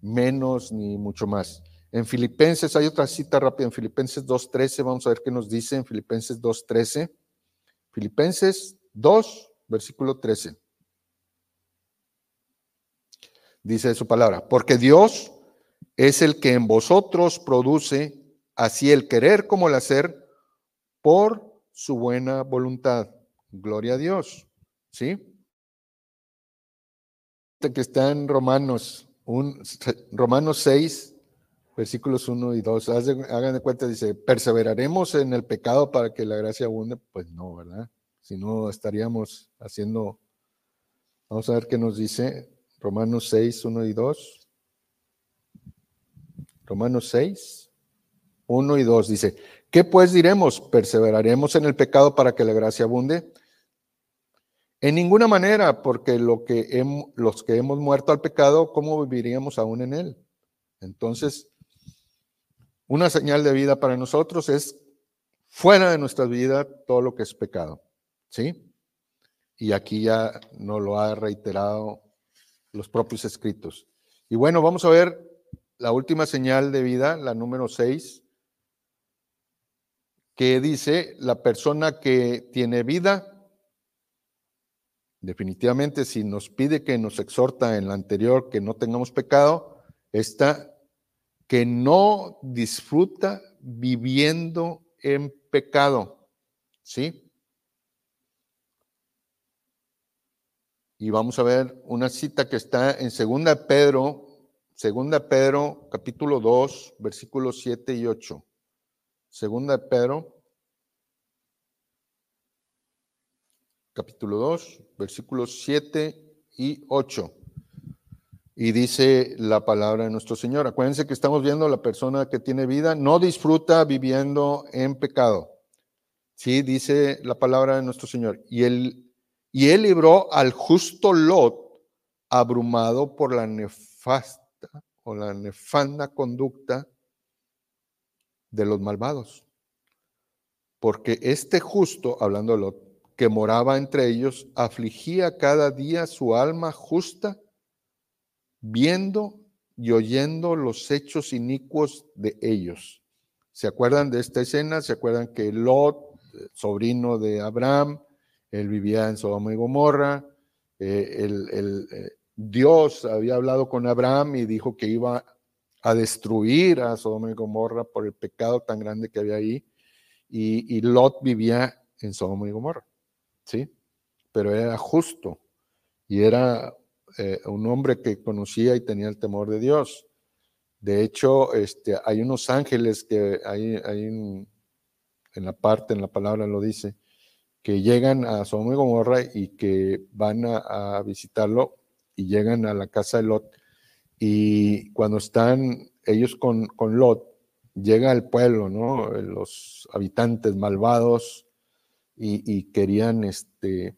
menos ni mucho más. En Filipenses, hay otra cita rápida, en Filipenses 2.13, vamos a ver qué nos dice en Filipenses 2.13. Filipenses 2, versículo 13. Dice su palabra, porque Dios es el que en vosotros produce así el querer como el hacer por su buena voluntad. Gloria a Dios. ¿Sí? Que está en Romanos, un, Romanos 6, versículos 1 y 2. Hagan de cuenta, dice, perseveraremos en el pecado para que la gracia abunde. Pues no, ¿verdad? Si no, estaríamos haciendo, vamos a ver qué nos dice Romanos 6, 1 y 2. Romanos 6, 1 y 2 dice, ¿qué pues diremos? ¿Perseveraremos en el pecado para que la gracia abunde? En ninguna manera, porque lo que los que hemos muerto al pecado, ¿cómo viviríamos aún en él? Entonces, una señal de vida para nosotros es fuera de nuestra vida todo lo que es pecado. ¿Sí? Y aquí ya nos lo ha reiterado los propios escritos. Y bueno, vamos a ver la última señal de vida, la número 6, que dice, la persona que tiene vida Definitivamente, si nos pide que nos exhorta en la anterior que no tengamos pecado, está que no disfruta viviendo en pecado. ¿Sí? Y vamos a ver una cita que está en Segunda Pedro, Segunda Pedro, capítulo 2, versículos 7 y 8. Segunda Pedro, capítulo 2, versículos 7 y 8. Y dice la palabra de nuestro Señor. Acuérdense que estamos viendo la persona que tiene vida, no disfruta viviendo en pecado. Sí, dice la palabra de nuestro Señor. Y él, y él libró al justo Lot, abrumado por la nefasta o la nefanda conducta de los malvados. Porque este justo, hablando de Lot, que moraba entre ellos, afligía cada día su alma justa, viendo y oyendo los hechos inicuos de ellos. ¿Se acuerdan de esta escena? ¿Se acuerdan que Lot, sobrino de Abraham, él vivía en Sodoma y Gomorra? Eh, el, eh, Dios había hablado con Abraham y dijo que iba a destruir a Sodoma y Gomorra por el pecado tan grande que había ahí. Y Lot vivía en Sodoma y Gomorra. ¿Sí? Pero era justo y era eh, un hombre que conocía y tenía el temor de Dios. De hecho, este, hay unos ángeles que en, la parte, en la palabra lo dice, que llegan a Sodoma y Gomorra y que van a, visitarlo y llegan a la casa de Lot. Y cuando están ellos con, con Lot, llega el pueblo, ¿no? Los habitantes malvados, y, querían este,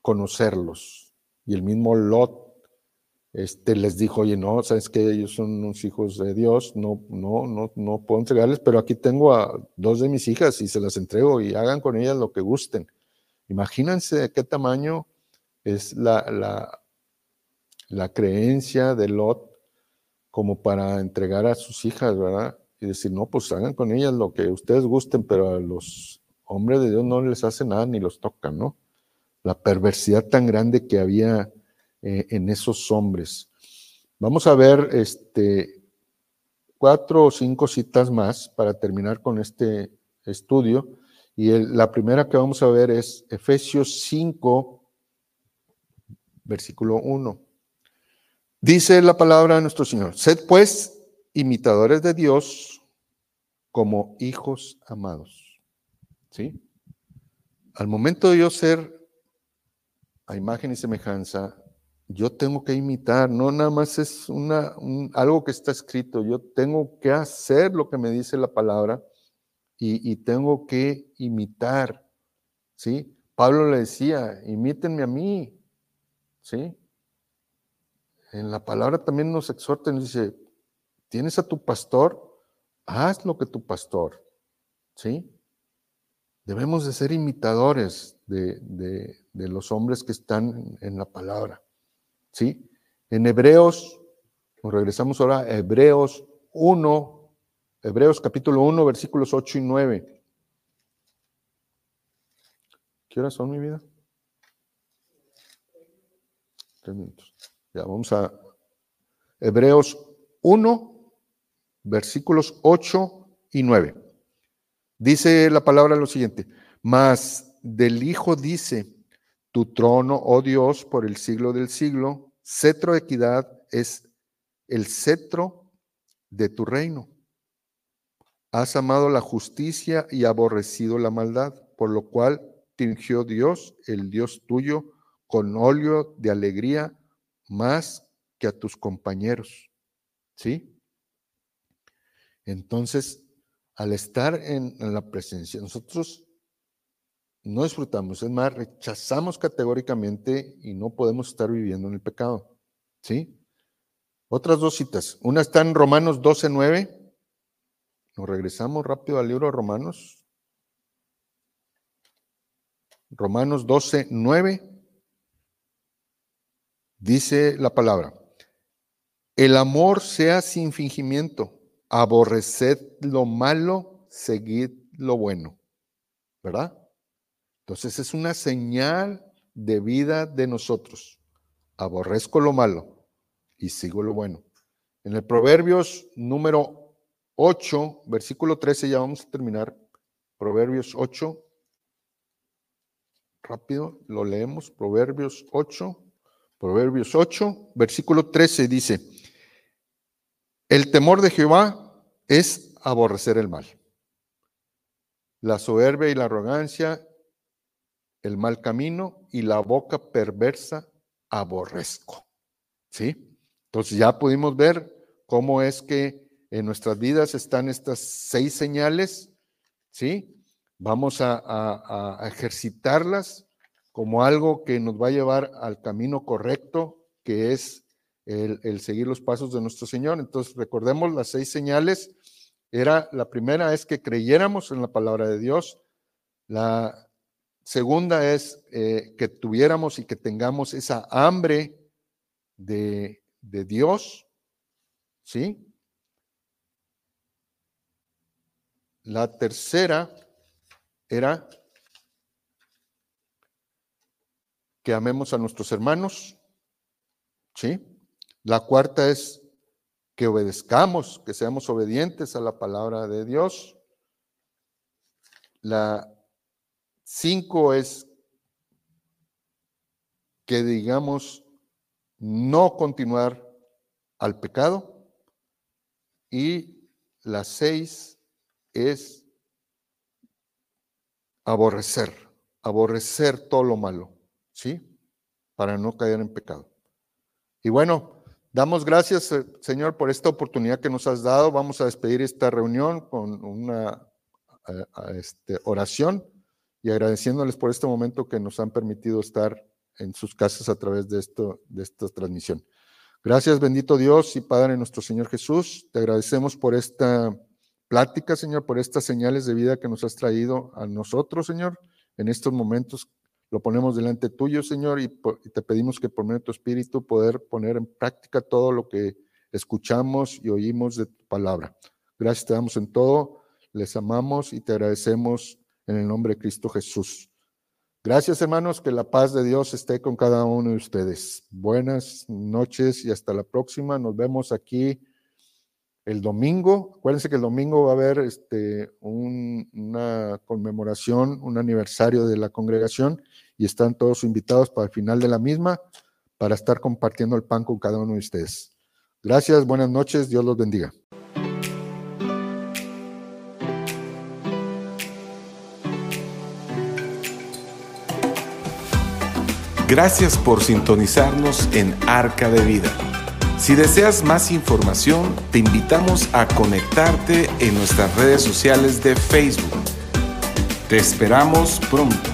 conocerlos. Y el mismo Lot este, les dijo, oye, no, sabes que ellos son unos hijos de Dios, no, no, no, no puedo entregarles, pero aquí tengo a dos de mis hijas y se las entrego y hagan con ellas lo que gusten. Imagínense qué tamaño es la, la, la creencia de Lot como para entregar a sus hijas, ¿verdad? Y decir, no, pues hagan con ellas lo que ustedes gusten, pero a los hombres de Dios no les hace nada ni los tocan, ¿no? la perversidad tan grande que había eh, en esos hombres. Vamos a ver este, cuatro o cinco citas más para terminar con este estudio. Y la primera que vamos a ver es Efesios 5, versículo 1. Dice la palabra de nuestro Señor, sed pues imitadores de Dios como hijos amados. ¿Sí? Al momento de yo ser a imagen y semejanza, yo tengo que imitar, no nada más es una, algo que está escrito, yo tengo que hacer lo que me dice la palabra y, y tengo que imitar, ¿sí? Pablo le decía, imítenme a mí, ¿sí? En la palabra también nos exhorta nos dice, tienes a tu pastor, haz lo que tu pastor, ¿sí? Debemos de ser imitadores de, de, los hombres que están en la palabra, ¿sí? En Hebreos, regresamos ahora a Hebreos 1, Hebreos capítulo 1, versículos 8 y 9. ¿Qué horas son mi vida? Tres minutos. Ya, vamos a Hebreos 1, versículos 8 y 9. Dice la palabra lo siguiente, mas del Hijo dice, tu trono, oh Dios, por el siglo del siglo, cetro de equidad es el cetro de tu reino. Has amado la justicia y aborrecido la maldad, por lo cual tingió Dios, el Dios tuyo, con óleo de alegría más que a tus compañeros. ¿Sí? Entonces, al estar en, la presencia, nosotros no disfrutamos, es más, rechazamos categóricamente y no podemos estar viviendo en el pecado. ¿Sí? Otras dos citas. Una está en Romanos 12, 9. Nos regresamos rápido al libro de Romanos. Romanos 12, 9. Dice la palabra, el amor sea sin fingimiento, aborreced lo malo, seguid lo bueno, ¿verdad? Entonces es una señal de vida de nosotros. Aborrezco lo malo y sigo lo bueno. En el Proverbios número 8, versículo 13, ya vamos a terminar. Proverbios 8, rápido, lo leemos. Proverbios 8, Proverbios 8, versículo 13 dice, el temor de Jehová es aborrecer el mal. La soberbia y la arrogancia, el mal camino y la boca perversa aborrezco. ¿Sí? Entonces ya pudimos ver cómo es que en nuestras vidas están estas seis señales, ¿sí? Vamos a, a ejercitarlas como algo que nos va a llevar al camino correcto, que es el, seguir los pasos de nuestro Señor. Entonces, recordemos las seis señales. Era la primera es que creyéramos en la palabra de Dios. La segunda es eh, que tuviéramos y que tengamos esa hambre de, de Dios. ¿Sí? La tercera era que amemos a nuestros hermanos, ¿sí? La cuarta es que obedezcamos, que seamos obedientes a la palabra de Dios. La cinco es que digamos no continuar al pecado. Y la seis es aborrecer, aborrecer todo lo malo. ¿sí? Para no caer en pecado. Y bueno, damos gracias, eh, Señor, por esta oportunidad que nos has dado. Vamos a despedir esta reunión con una este, oración y agradeciéndoles por este momento que nos han permitido estar en sus casas a través de, esto, de esta transmisión. Gracias, bendito Dios y Padre nuestro Señor Jesús. Te agradecemos por esta plática, Señor, por estas señales de vida que nos has traído a nosotros, Señor, en estos momentos lo ponemos delante tuyo, Señor, y, te pedimos que por medio de tu Espíritu poder poner en práctica todo lo que escuchamos y oímos de tu palabra. Gracias te damos en todo, les amamos y te agradecemos en el nombre de Cristo Jesús. Gracias hermanos, que la paz de Dios esté con cada uno de ustedes. Buenas noches y hasta la próxima. Nos vemos aquí el domingo. Acuérdense que el domingo va a haber este, una conmemoración, un aniversario de la congregación y están todos invitados para el final de la misma para estar compartiendo el pan con cada uno de ustedes. Gracias, buenas noches, Dios los bendiga. Gracias por sintonizarnos en Arca de Vida. Si deseas más información, te invitamos a conectarte en nuestras redes sociales de Facebook. Te esperamos pronto.